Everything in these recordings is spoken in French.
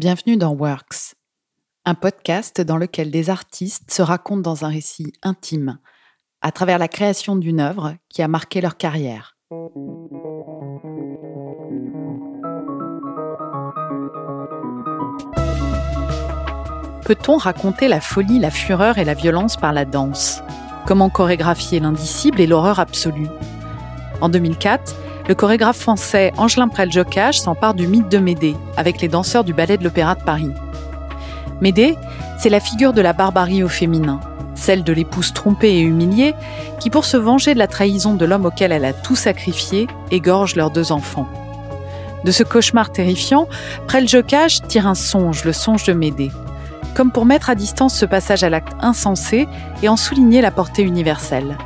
Bienvenue dans Works, un podcast dans lequel des artistes se racontent dans un récit intime, à travers la création d'une œuvre qui a marqué leur carrière. Peut-on raconter la folie, la fureur et la violence par la danse? Comment chorégraphier l'indicible et l'horreur absolue? En 2004, le chorégraphe français Angelin Preljocage s'empare du mythe de Médée avec les danseurs du ballet de l'Opéra de Paris. Médée, c'est la figure de la barbarie au féminin, celle de l'épouse trompée et humiliée qui, pour se venger de la trahison de l'homme auquel elle a tout sacrifié, égorge leurs deux enfants. De ce cauchemar terrifiant, Preljocage tire un songe, le songe de Médée comme pour mettre à distance ce passage à l'acte insensé et en souligner la portée universelle.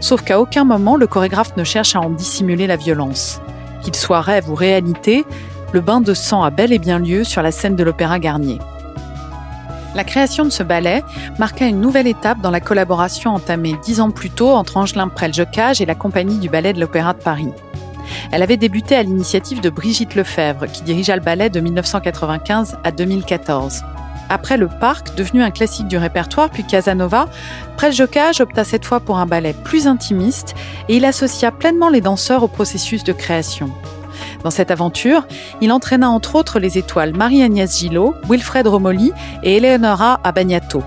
Sauf qu'à aucun moment le chorégraphe ne cherche à en dissimuler la violence. Qu'il soit rêve ou réalité, le bain de sang a bel et bien lieu sur la scène de l'Opéra Garnier. La création de ce ballet marqua une nouvelle étape dans la collaboration entamée dix ans plus tôt entre Angelin Preljocage et la compagnie du ballet de l'Opéra de Paris. Elle avait débuté à l'initiative de Brigitte Lefebvre, qui dirigea le ballet de 1995 à 2014. Après le parc, devenu un classique du répertoire, puis Casanova, Preljocage opta cette fois pour un ballet plus intimiste et il associa pleinement les danseurs au processus de création. Dans cette aventure, il entraîna entre autres les étoiles Marie-Agnès Gillot, Wilfred Romoli et Eleonora Abagnato.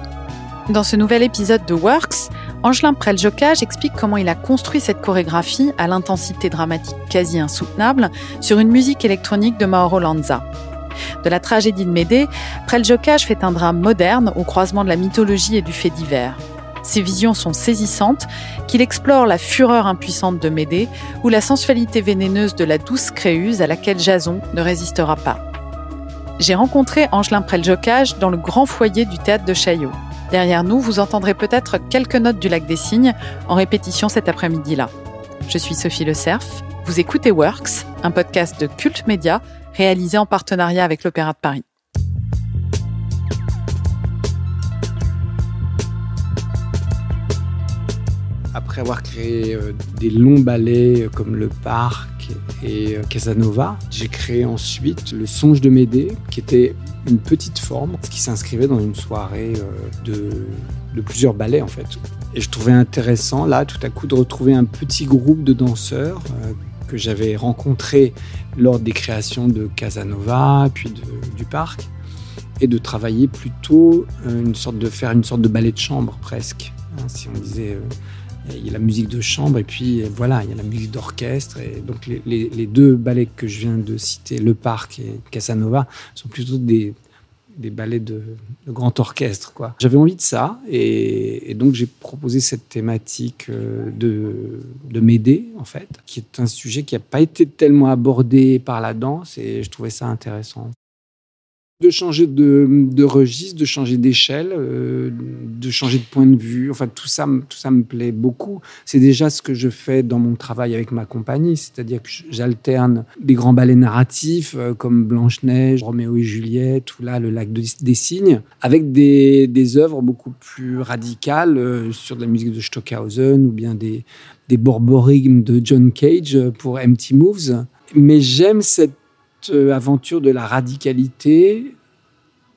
Dans ce nouvel épisode de Works, Angelin Preljocage explique comment il a construit cette chorégraphie à l'intensité dramatique quasi insoutenable sur une musique électronique de Mauro Lanza. De la tragédie de Médée, Preljocage fait un drame moderne au croisement de la mythologie et du fait divers. Ses visions sont saisissantes, qu'il explore la fureur impuissante de Médée ou la sensualité vénéneuse de la douce Créuse à laquelle Jason ne résistera pas. J'ai rencontré Angelin Preljocage dans le grand foyer du théâtre de Chaillot. Derrière nous, vous entendrez peut-être quelques notes du lac des Cygnes en répétition cet après-midi-là. Je suis Sophie Le Cerf, vous écoutez Works, un podcast de Culte Média réalisé en partenariat avec l'Opéra de Paris. Après avoir créé euh, des longs ballets comme Le Parc et euh, Casanova, j'ai créé ensuite Le Songe de Médée, qui était une petite forme qui s'inscrivait dans une soirée euh, de plusieurs ballets en fait. Et je trouvais intéressant là tout à coup de retrouver un petit groupe de danseurs que j'avais rencontré lors des créations de Casanova, puis du parc, et de travailler plutôt euh, une sorte de faire une sorte de ballet de chambre presque. Hein, si on disait, euh, il y a la musique de chambre et puis euh, voilà, il y a la musique d'orchestre. Et donc les, deux ballets que je viens de citer, le parc et Casanova, sont plutôt des, des ballets de, grand orchestre. quoi. J'avais envie de ça et, donc j'ai proposé cette thématique euh, de, de m'aider en fait, qui est un sujet qui n'a pas été tellement abordé par la danse et je trouvais ça intéressant de changer de, registre, de changer d'échelle, euh, de changer de point de vue. Enfin, tout ça, tout ça me plaît beaucoup. C'est déjà ce que je fais dans mon travail avec ma compagnie, c'est-à-dire que j'alterne des grands ballets narratifs euh, comme Blanche-Neige, Roméo et Juliette, ou là, Le Lac des Cygnes, avec des, œuvres beaucoup plus radicales euh, sur de la musique de Stockhausen ou bien des, des borborigmes de John Cage pour Empty Moves. Mais j'aime cette aventure de la radicalité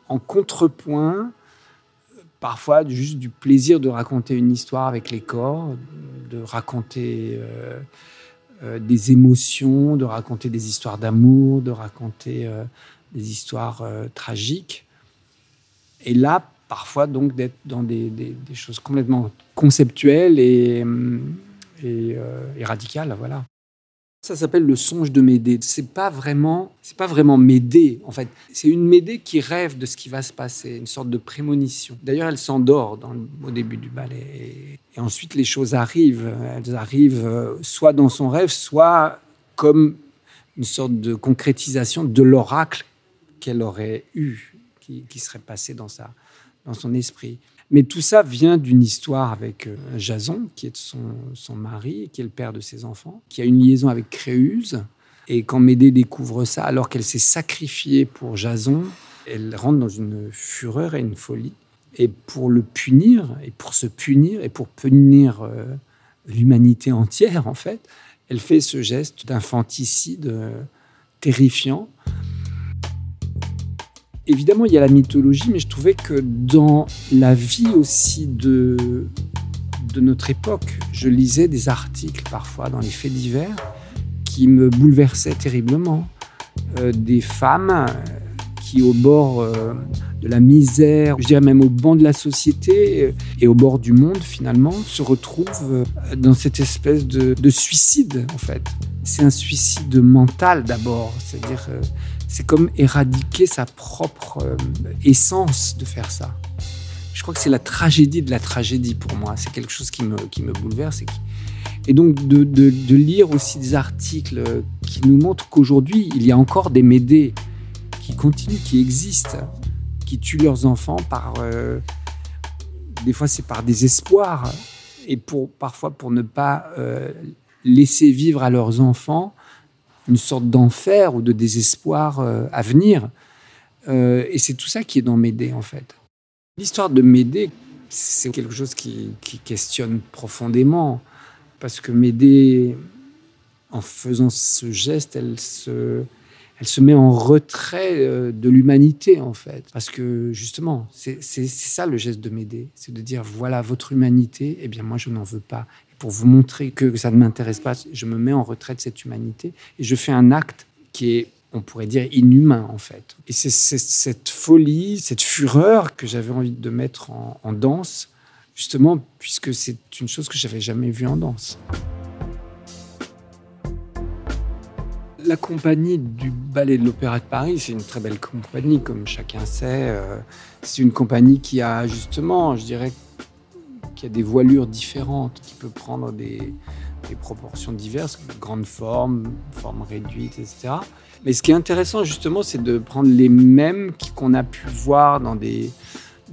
en contrepoint, parfois juste du plaisir de raconter une histoire avec les corps, de raconter euh, euh, des émotions, de raconter des histoires d'amour, de raconter euh, des histoires tragiques. Et là, parfois, donc, d'être dans des, choses complètement conceptuelles et, et, et radicales. Voilà. Ça s'appelle le songe de Médée. C'est pas vraiment, c'est pas vraiment Médée en fait. C'est une Médée qui rêve de ce qui va se passer, une sorte de prémonition. D'ailleurs, elle s'endort au début du ballet. Et, ensuite, les choses arrivent. Elles arrivent euh, soit dans son rêve, soit comme une sorte de concrétisation de l'oracle qu'elle aurait eu, qui, qui serait passé dans sa, dans son esprit. Mais tout ça vient d'une histoire avec euh, Jason, qui est son, son mari, qui est le père de ses enfants, qui a une liaison avec Créuse. Et quand Médée découvre ça, alors qu'elle s'est sacrifiée pour Jason, elle rentre dans une fureur et une folie. Et pour le punir, et pour se punir, et pour punir euh, l'humanité entière, en fait, elle fait ce geste d'infanticide euh, terrifiant évidemment, il y a la mythologie, mais je trouvais que dans la vie aussi de, notre époque, je lisais des articles parfois dans les faits divers qui me bouleversaient terriblement. Euh, des femmes euh, qui, au bord euh, de la misère, je dirais même au banc de la société et au bord du monde finalement, se retrouvent dans cette espèce de suicide en fait. C'est un suicide mental d'abord, c'est-à-dire c'est comme éradiquer sa propre euh, essence de faire ça. Je crois que c'est la tragédie de la tragédie pour moi. C'est quelque chose qui me, qui me bouleverse. Et, donc de, de, de, lire aussi des articles qui nous montrent qu'aujourd'hui, il y a encore des médés qui continuent, qui existent, qui tuent leurs enfants par... Euh, des fois, c'est par désespoir. Et pour, parfois pour ne pas euh, laisser vivre à leurs enfants une sorte d'enfer ou de désespoir euh, à venir. Euh, et c'est tout ça qui est dans Médée, en fait. L'histoire de Médée, c'est quelque chose qui, questionne profondément, parce que Médée, en faisant ce geste, elle se, elle se met en retrait euh, de l'humanité, en fait. Parce que, justement, c'est ça le geste de Médée, c'est de dire, voilà, votre humanité, eh bien, moi, je n'en veux pas pour vous montrer que ça ne m'intéresse pas, je me mets en retrait de cette humanité et je fais un acte qui est, on pourrait dire, inhumain en fait. Et c'est cette folie, cette fureur que j'avais envie de mettre en, danse, justement, puisque c'est une chose que j'avais jamais vue en danse. La compagnie du Ballet de l'Opéra de Paris, c'est une très belle compagnie, comme chacun sait. Euh, c'est une compagnie qui a justement, je dirais, qui a des voilures différentes, qui peut prendre des, proportions diverses, grandes formes, formes réduites, etc. Mais ce qui est intéressant justement, c'est de prendre les mêmes qu'on a pu voir dans des,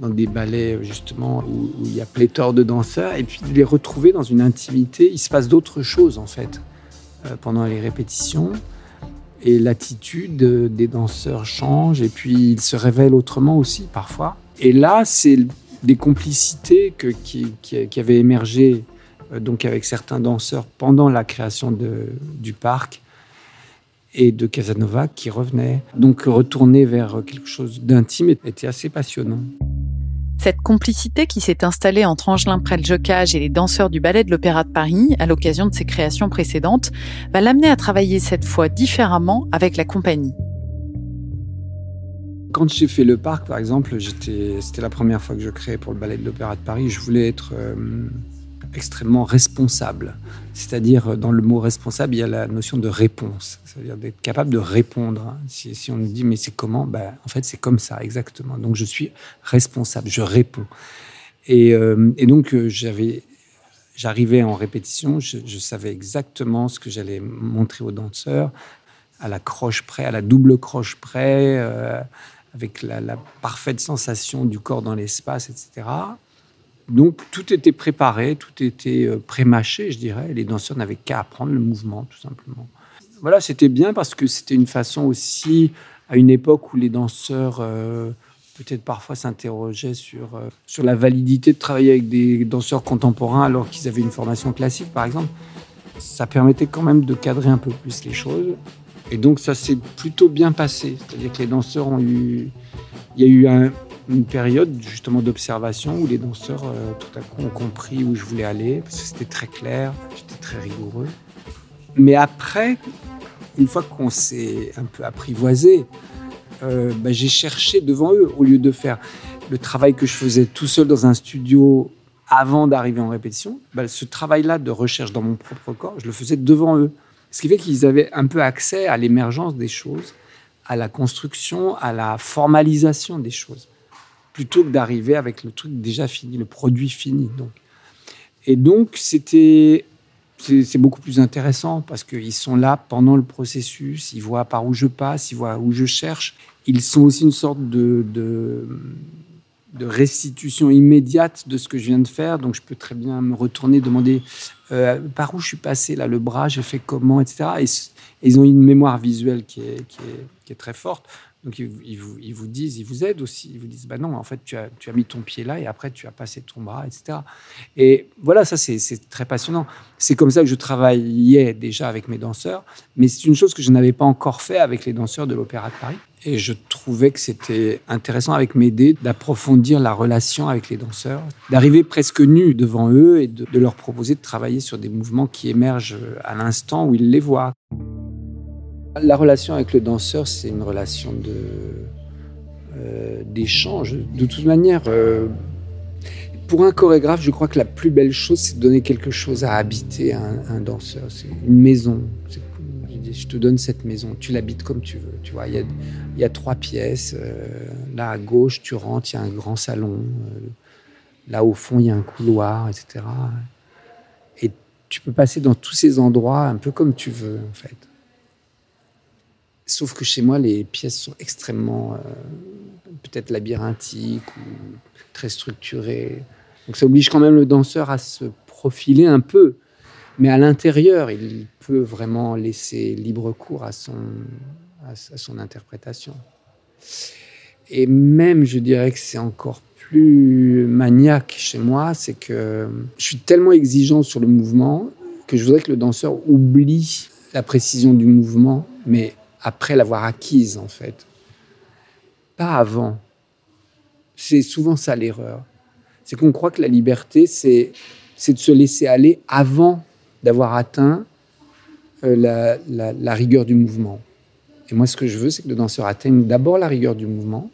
dans des ballets justement où, il y a pléthore de danseurs, et puis de les retrouver dans une intimité. Il se passe d'autres choses en fait euh, pendant les répétitions. Et l'attitude des danseurs change, et puis ils se révèlent autrement aussi parfois. Et là, c'est des complicités qui, avaient émergé euh, donc avec certains danseurs pendant la création du parc et de Casanova qui revenaient. Donc retourner vers quelque chose d'intime était assez passionnant. Cette complicité qui s'est installée entre Angelin Prel-Jocage et les danseurs du Ballet de l'Opéra de Paris à l'occasion de ses créations précédentes va l'amener à travailler cette fois différemment avec la compagnie. Quand j'ai fait le parc, par exemple, c'était la première fois que je créais pour le ballet de l'Opéra de Paris. Je voulais être euh, extrêmement responsable. C'est-à-dire, dans le mot responsable, il y a la notion de réponse. C'est-à-dire d'être capable de répondre. Si, on nous dit, mais c'est comment? Ben, En fait, c'est comme ça, exactement. Donc, je suis responsable, je réponds. Et, euh, donc, euh, j'arrivais en répétition, je, savais exactement ce que j'allais montrer aux danseurs, à la croche près, à la double croche près, euh, avec la, parfaite sensation du corps dans l'espace, etc. Donc tout était préparé, tout était euh, prémâché, je dirais. Les danseurs n'avaient qu'à apprendre le mouvement, tout simplement. Voilà, c'était bien parce que c'était une façon aussi, à une époque où les danseurs euh, peut-être parfois s'interrogeaient sur, euh, sur la validité de travailler avec des danseurs contemporains alors qu'ils avaient une formation classique, par exemple. Ça permettait quand même de cadrer un peu plus les choses. Et donc ça s'est plutôt bien passé. C'est-à-dire que les danseurs ont eu... Il y a eu une période justement d'observation où les danseurs euh, tout à coup ont compris où je voulais aller, parce que c'était très clair, j'étais très rigoureux. Mais après, une fois qu'on s'est un peu apprivoisé, euh, bah, j'ai cherché devant eux, au lieu de faire le travail que je faisais tout seul dans un studio avant d'arriver en répétition, bah, ce travail-là de recherche dans mon propre corps, je le faisais devant eux. Ce qui fait qu'ils avaient un peu accès à l'émergence des choses, à la construction, à la formalisation des choses, plutôt que d'arriver avec le truc déjà fini, le produit fini. Donc. Et donc, c'était c'est beaucoup plus intéressant parce qu'ils sont là pendant le processus, ils voient par où je passe, ils voient où je cherche. Ils sont aussi une sorte de, de, de restitution immédiate de ce que je viens de faire. Donc, je peux très bien me retourner, demander euh, par où je suis passé, là, le bras, j'ai fait comment, etc. Et, ils ont une mémoire visuelle qui est, qui est, très forte. Donc ils, vous, ils, vous, disent, ils vous aident aussi. Ils vous disent, bah non, en fait, tu as, tu as mis ton pied là et après tu as passé ton bras, etc. Et voilà, ça c'est très passionnant. C'est comme ça que je travaillais déjà avec mes danseurs, mais c'est une chose que je n'avais pas encore fait avec les danseurs de l'Opéra de Paris. Et je trouvais que c'était intéressant avec Médée d'approfondir la relation avec les danseurs, d'arriver presque nu devant eux et de leur proposer de travailler sur des mouvements qui émergent à l'instant où ils les voient. La relation avec le danseur, c'est une relation euh, d'échange. De toute manière, euh, pour un chorégraphe, je crois que la plus belle chose, c'est de donner quelque chose à habiter à un, danseur. C'est une maison. Je te donne cette maison, tu l'habites comme tu veux. Tu vois, il y a, il y a trois pièces. Euh, là à gauche, tu rentres, il y a un grand salon. là au fond, il y a un couloir, etc. Et tu peux passer dans tous ces endroits un peu comme tu veux, en fait. Sauf que chez moi, les pièces sont extrêmement, euh, peut-être labyrinthiques ou très structurées. Donc ça oblige quand même le danseur à se profiler un peu. Mais à l'intérieur, il peut vraiment laisser libre cours à son, à son interprétation. Et même, je dirais que c'est encore plus maniaque chez moi, c'est que je suis tellement exigeant sur le mouvement que je voudrais que le danseur oublie la précision du mouvement, mais après l'avoir acquise, en fait. Pas avant. C'est souvent ça l'erreur. C'est qu'on croit que la liberté, c'est, de se laisser aller avant d'avoir atteint euh, la, la, rigueur du mouvement. Et moi, ce que je veux, c'est que le danseur atteigne d'abord la rigueur du mouvement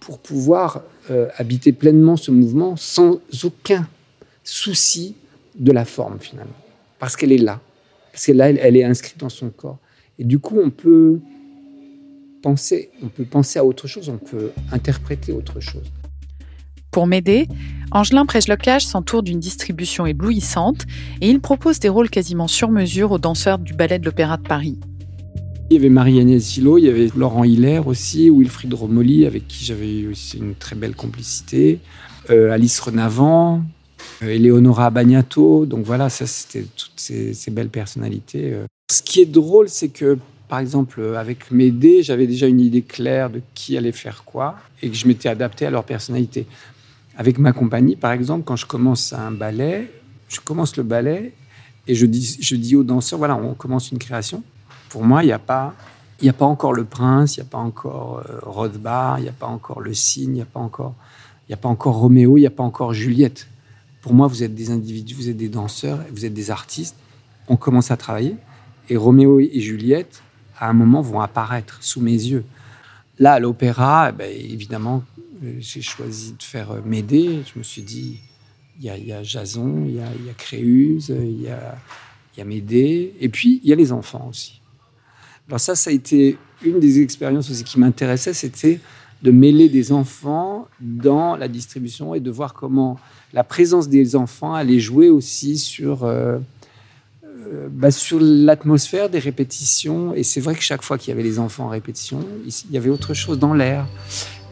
pour pouvoir euh, habiter pleinement ce mouvement sans aucun souci de la forme, finalement. Parce qu'elle est là. Parce qu'elle là, elle est inscrite dans son corps. Et du coup, on peut penser, on peut penser à autre chose, on peut interpréter autre chose. Pour m'aider, Angelin Prejlocage s'entoure d'une distribution éblouissante et il propose des rôles quasiment sur mesure aux danseurs du ballet de l'Opéra de Paris. Il y avait Marie-Agnès Gillot, il y avait Laurent Hiller aussi, Wilfried Romoli, avec qui j'avais eu aussi une très belle complicité, euh, Alice Renavant, euh, Eleonora Bagnato. Donc voilà, ça c'était toutes ces, ces, belles personnalités. Euh. Ce qui est drôle, c'est que, par exemple, avec mes dés, j'avais déjà une idée claire de qui allait faire quoi et que je m'étais adapté à leur personnalité. Avec ma compagnie, par exemple, quand je commence un ballet, je commence le ballet et je dis, aux danseurs, voilà, on commence une création. Pour moi, il n'y a pas... Encore le prince, il n'y a pas encore euh, Rothbard, il n'y a pas encore le cygne, il n'y a a pas encore Roméo, il n'y a pas encore Juliette. Pour moi, vous êtes des individus, vous êtes des danseurs, vous êtes des artistes. On commence à travailler. Et Roméo et Juliette, à un moment, vont apparaître sous mes yeux. Là, à l'opéra, eh ben, évidemment, j'ai choisi de faire euh, Médée. Je me suis dit, il y, a, Jason, il y a, Créuse, il y a, y a Médée. Et puis, il y a les enfants aussi. Alors ça, ça a été une des expériences aussi qui m'intéressait, c'était de mêler des enfants dans la distribution et de voir comment la présence des enfants allait jouer aussi sur... Euh, euh, bah, sur l'atmosphère des répétitions. Et c'est vrai que chaque fois qu'il y avait les enfants en répétition, il y avait autre chose dans l'air.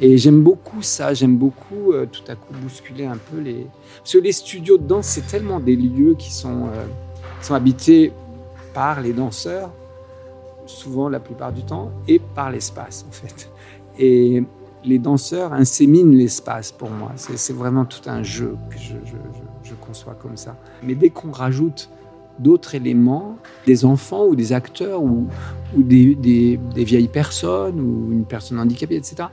Et j'aime beaucoup ça, j'aime beaucoup euh, tout à coup bousculer un peu les... Parce que les studios de danse, c'est tellement des lieux qui sont, euh, sont habités par les danseurs, souvent la plupart du temps, et par l'espace en fait. Et les danseurs inséminent l'espace pour moi. C'est vraiment tout un jeu que je, conçois comme ça. Mais dès qu'on rajoute d'autres éléments, des enfants ou des acteurs ou, des, vieilles personnes ou une personne handicapée, etc.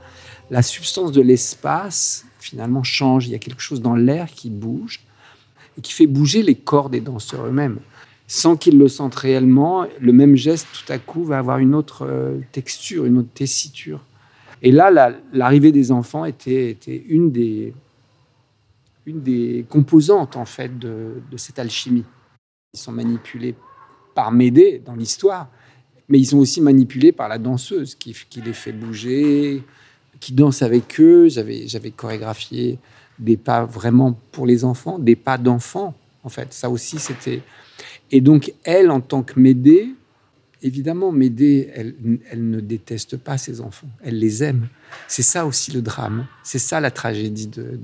La substance de l'espace, finalement, change. Il y a quelque chose dans l'air qui bouge et qui fait bouger les corps des danseurs eux-mêmes. Sans qu'ils le sentent réellement, le même geste, tout à coup, va avoir une autre euh, texture, une autre tessiture. Et là, l'arrivée des enfants était, était une, des, une des composantes, en fait, de cette alchimie. Ils sont manipulés par Médée dans l'histoire, mais ils sont aussi manipulés par la danseuse qui, les fait bouger, qui danse avec eux. J'avais, chorégraphié des pas vraiment pour les enfants, des pas d'enfants, en fait. Ça aussi, c'était. Et donc, elle, en tant que Médée, évidemment, Médée, elle, elle, ne déteste pas ses enfants, elle les aime. C'est ça aussi le drame, c'est ça la tragédie de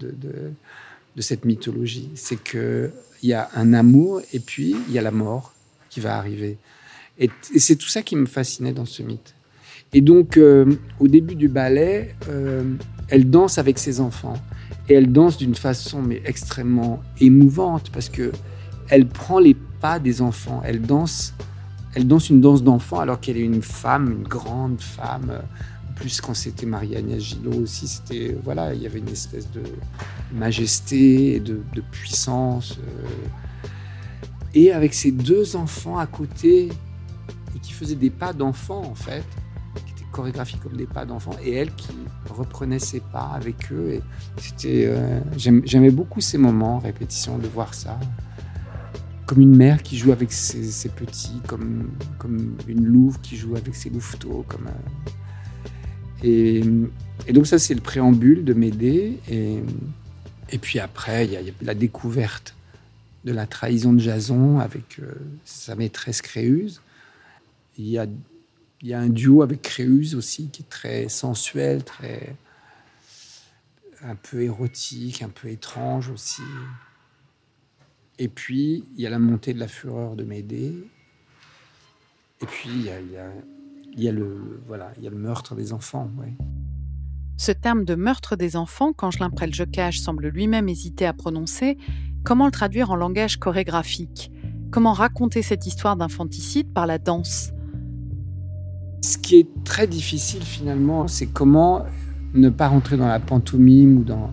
cette mythologie. C'est que il y a un amour et puis il y a la mort qui va arriver. Et, c'est tout ça qui me fascinait dans ce mythe. Et donc, euh, au début du ballet, euh, elle danse avec ses enfants. Et elle danse d'une façon mais extrêmement émouvante parce que elle prend les pas des enfants. Elle danse, elle danse une danse d'enfant alors qu'elle est une femme, une grande femme. Plus, quand c'était Marie-Agnès Gillot aussi, c'était voilà, il y avait une espèce de majesté, de, de puissance. Euh. et avec ses deux enfants à côté, et qui faisaient des pas d'enfant en fait, chorégraphie comme des pas d'enfants et elle qui reprenait ses pas avec eux. Et c'était, euh, j'aimais beaucoup ces moments, répétition, de voir ça. Comme une mère qui joue avec ses, petits, comme, comme une louve qui joue avec ses louveteaux. Comme, euh, et, donc ça, c'est le préambule de Médée. Et, et puis après, il y, a la découverte de la trahison de Jason avec euh, sa maîtresse Créuse. Il y a y a un duo avec Créuse aussi qui est très sensuel, très un peu érotique, un peu étrange aussi. Et puis, il y a la montée de la fureur de Médée. Et puis, il y a, il y a, le, voilà, il y a le meurtre des enfants. Ce terme de meurtre des enfants, quand je Prel Jocage semble lui-même hésiter à prononcer, comment le traduire en langage chorégraphique? Comment raconter cette histoire d'infanticide par la danse? Ce qui est très difficile finalement, c'est comment ne pas rentrer dans la pantomime ou dans,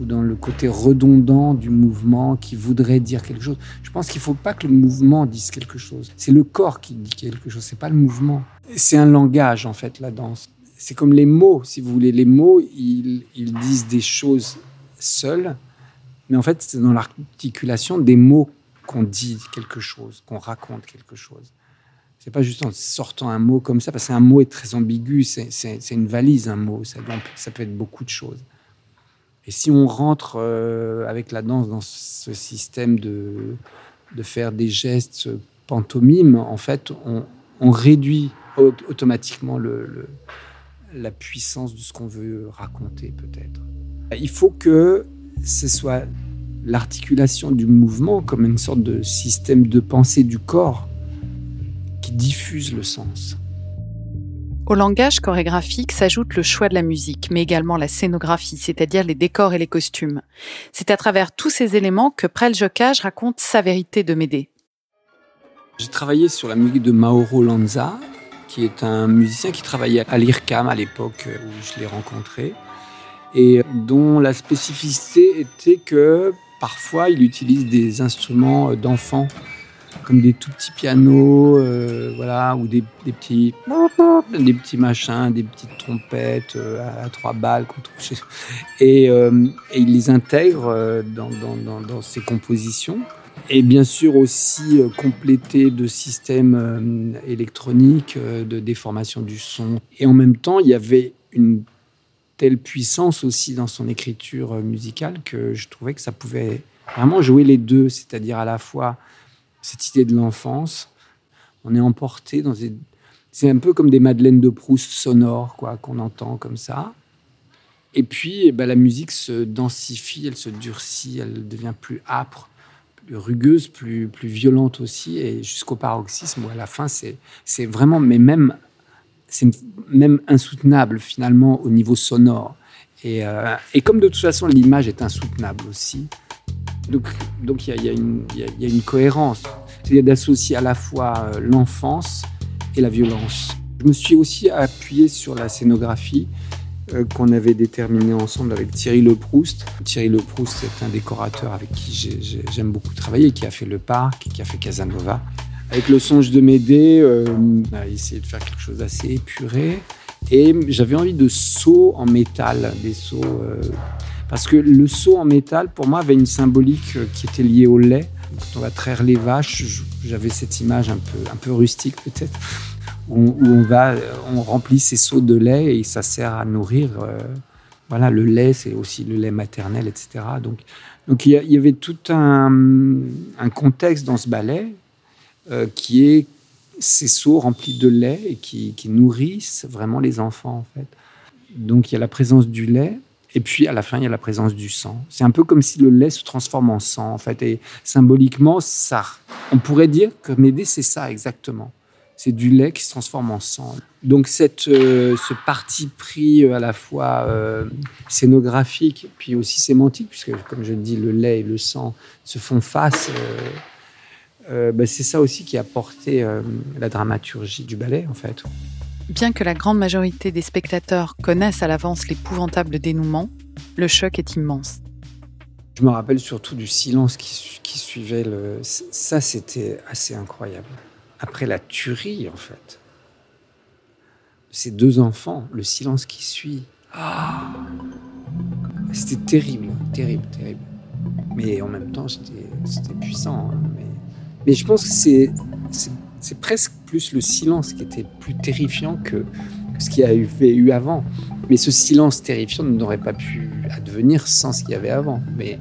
ou dans le côté redondant du mouvement qui voudrait dire quelque chose. Je pense qu'il ne faut pas que le mouvement dise quelque chose. C'est le corps qui dit quelque chose, c'est pas le mouvement. C'est un langage en fait, la danse. C'est comme les mots, si vous voulez. Les mots, ils, ils disent des choses seuls, mais en fait, c'est dans l'articulation des mots qu'on dit quelque chose, qu'on raconte quelque chose. C'est pas juste en sortant un mot comme ça, parce qu'un mot est très ambigu, c'est une valise, un mot, ça, ça, peut être beaucoup de choses. Et si on rentre euh, avec la danse dans ce système de, de faire des gestes pantomimes, en fait, on, réduit automatiquement la puissance de ce qu'on veut raconter, peut-être. Il faut que ce soit l'articulation du mouvement comme une sorte de système de pensée du corps diffuse le sens. Au langage chorégraphique s'ajoute le choix de la musique, mais également la scénographie, c'est-à-dire les décors et les costumes. C'est à travers tous ces éléments que Prel Jocage raconte sa vérité de Médée. J'ai travaillé sur la musique de Mauro Lanza, qui est un musicien qui travaillait à l'IRCAM à l'époque où je l'ai rencontré, et dont la spécificité était que parfois il utilise des instruments d'enfants comme des tout petits pianos, euh, voilà, ou des, petits, des petits machins, des petites trompettes euh, à, trois balles qu'on trouve chez... et, euh, et il les intègre dans, ses compositions. Et bien sûr aussi complété de systèmes électroniques, de déformation du son. Et en même temps, il y avait une telle puissance aussi dans son écriture musicale que je trouvais que ça pouvait vraiment jouer les deux, c'est-à-dire à la fois cette idée de l'enfance. On est emporté dans des... C'est un peu comme des madeleines de Proust sonores, quoi, qu'on entend comme ça. Et puis, eh ben, la musique se densifie, elle se durcit, elle devient plus âpre, plus rugueuse, plus, plus violente aussi, et jusqu'au paroxysme où à la fin, c'est, vraiment, mais même, c'est même insoutenable finalement au niveau sonore. Et, euh, et comme de toute façon, l'image est insoutenable aussi, donc, il y, a une cohérence, c'est d'associer à la fois euh, l'enfance et la violence. Je me suis aussi appuyé sur la scénographie euh, qu'on avait déterminée ensemble avec Thierry Leproust. Thierry Leproust est un décorateur avec qui j'aime beaucoup travailler, qui a fait Le Parc, qui a fait Casanova. Avec le songe de Médée, euh, on a essayé de faire quelque chose d'assez épuré. Et j'avais envie de sauts en métal, des sauts parce que le seau en métal, pour moi, avait une symbolique euh, qui était liée au lait. Quand on va traire les vaches, j'avais cette image un peu, rustique peut-être, où, euh, on remplit ces seaux de lait et ça sert à nourrir. Euh, voilà, le lait, c'est aussi le lait maternel, etc. Donc, il y, avait tout un, contexte dans ce ballet qui est ces seaux remplis de lait et qui nourrissent vraiment les enfants, en fait. Donc il y a la présence du lait, et puis à la fin, il y a la présence du sang. C'est un peu comme si le lait se transforme en sang, en fait. Et symboliquement, ça, on pourrait dire que Médée, c'est ça exactement. c'est du lait qui se transforme en sang. Donc cette, euh, ce parti pris à la fois euh, scénographique puis aussi sémantique, puisque comme je dis, le lait et le sang se font face, euh, ben, c'est ça aussi qui a porté la dramaturgie du ballet en fait. Bien que la grande majorité des spectateurs connaissent à l'avance l'épouvantable dénouement, le choc est immense. Je me rappelle surtout du silence qui, suivait le... Ça, c'était assez incroyable après la tuerie, en fait. Ces deux enfants, le silence qui suit. Ah c'était terrible, terrible, terrible. Mais en même temps, c'était puissant. Hein, mais, je pense que c'est c'est presque plus le silence qui était plus terrifiant que, ce qu'il y avait eu avant. Mais ce silence terrifiant n'aurait pas pu advenir sans ce qu'il y avait avant. Mais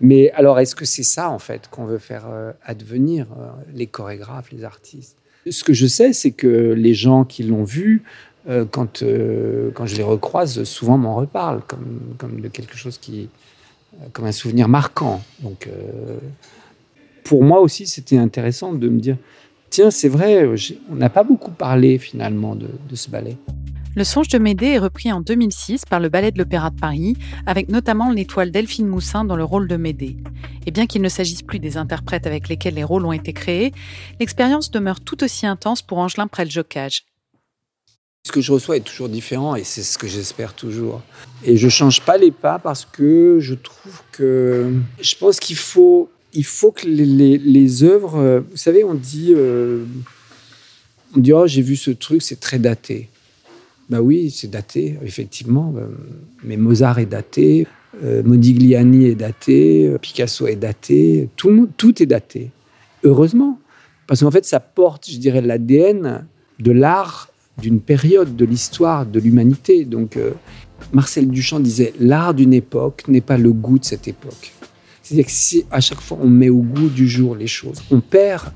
mais alors, est-ce que c'est ça, en fait, qu'on veut faire euh, advenir, euh, les chorégraphes, les artistes? Ce que je sais, c'est que les gens qui l'ont vu, euh, quand, quand je les recroise, souvent m'en reparlent, comme, comme de quelque chose qui. comme un souvenir marquant. Donc, pour moi aussi, c'était intéressant de me dire tiens, c'est vrai, on n'a pas beaucoup parlé finalement de, de ce ballet. Le songe de Médée est repris en 2006 par le Ballet de l'Opéra de Paris, avec notamment l'étoile Delphine Moussin dans le rôle de Médée. Et bien qu'il ne s'agisse plus des interprètes avec lesquels les rôles ont été créés, l'expérience demeure tout aussi intense pour Angelin Preljocage. Ce que je reçois est toujours différent et c'est ce que j'espère toujours. Et je change pas les pas parce que je trouve que je pense qu'il faut il faut que les, œuvres, vous savez, on dit euh, on dit oh j'ai vu ce truc, c'est très daté. Ben oui, c'est daté, effectivement. Euh, mais Mozart est daté, euh, Modigliani est daté, euh, Picasso est daté, tout, tout est daté. Heureusement, parce qu'en fait, ça porte, je dirais, l'ADN de l'art d'une période, de l'histoire, de l'humanité. Donc, Marcel Duchamp disait l'art d'une époque n'est pas le goût de cette époque. C'est-à-dire que si à chaque fois on met au goût du jour les choses, on perd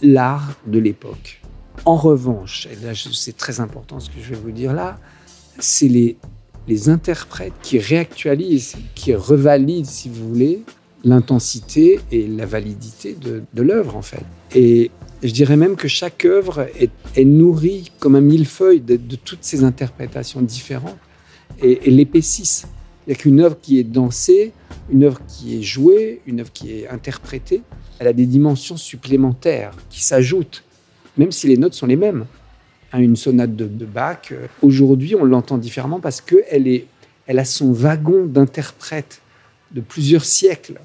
l'art de l'époque. En revanche, et là c'est très important ce que je vais vous dire là, c'est les, les interprètes qui réactualisent, qui revalident, si vous voulez, l'intensité et la validité de, l'œuvre en fait. Et je dirais même que chaque œuvre est, nourrie comme un millefeuille de, de, toutes ces interprétations différentes et, et l'épaississent. Il n'y a qu'une œuvre qui est dansée, une œuvre qui est jouée, une œuvre qui est interprétée, elle a des dimensions supplémentaires qui s'ajoutent même si les notes sont les mêmes. Hein, une sonate de, Bach, euh, aujourd'hui, on l'entend différemment parce qu'elle elle a son wagon d'interprète de plusieurs siècles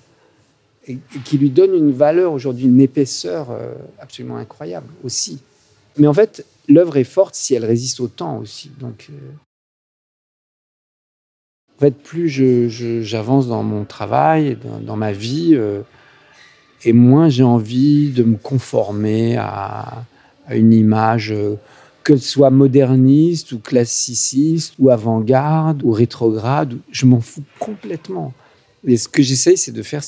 et, qui lui donne une valeur aujourd'hui, une épaisseur euh, absolument incroyable aussi. Mais en fait, l'œuvre est forte si elle résiste au temps aussi. Donc, euh, en fait, plus j'avance dans mon travail, dans, dans ma vie, et moins j'ai envie de me conformer à, une image, euh, qu'elle soit moderniste ou classiciste ou avant-garde ou rétrograde. Je m'en fous complètement. Et ce que j'essaye, c'est de faire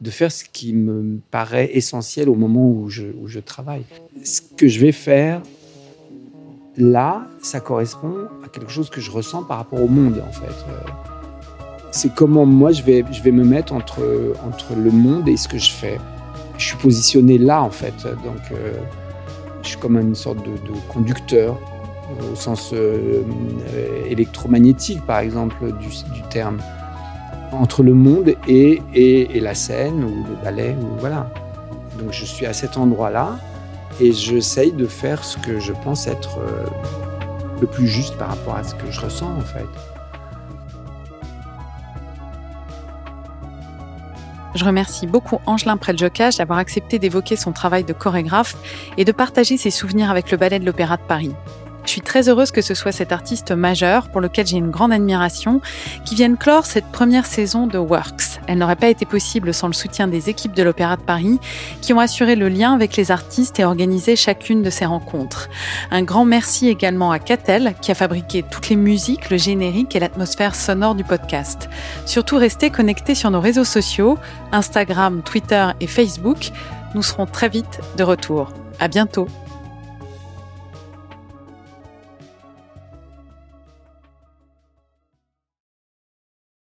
de faire ce qui me paraît essentiel au moment où je, où je travaille. Ce que je vais faire là, ça correspond à quelque chose que je ressens par rapport au monde, en fait. Euh, c'est comment moi je vais, je vais me mettre entre, entre le monde et ce que je fais je suis positionné là en fait. Donc euh, je suis comme une sorte de, conducteur au sens euh, électromagnétique par exemple du, terme entre le monde et, et, la scène ou le ballet ou voilà. Donc je suis à cet endroit-là et j'essaye de faire ce que je pense être euh, le plus juste par rapport à ce que je ressens en fait. Je remercie beaucoup Angelin Preljocage d'avoir accepté d'évoquer son travail de chorégraphe et de partager ses souvenirs avec le Ballet de l'Opéra de Paris. Je suis très heureuse que ce soit cet artiste majeur, pour lequel j'ai une grande admiration, qui vienne clore cette première saison de Works. Elle n'aurait pas été possible sans le soutien des équipes de l'Opéra de Paris, qui ont assuré le lien avec les artistes et organisé chacune de ces rencontres. Un grand merci également à Catel, qui a fabriqué toutes les musiques, le générique et l'atmosphère sonore du podcast. Surtout restez connectés sur nos réseaux sociaux, Instagram, Twitter et Facebook. Nous serons très vite de retour. À bientôt.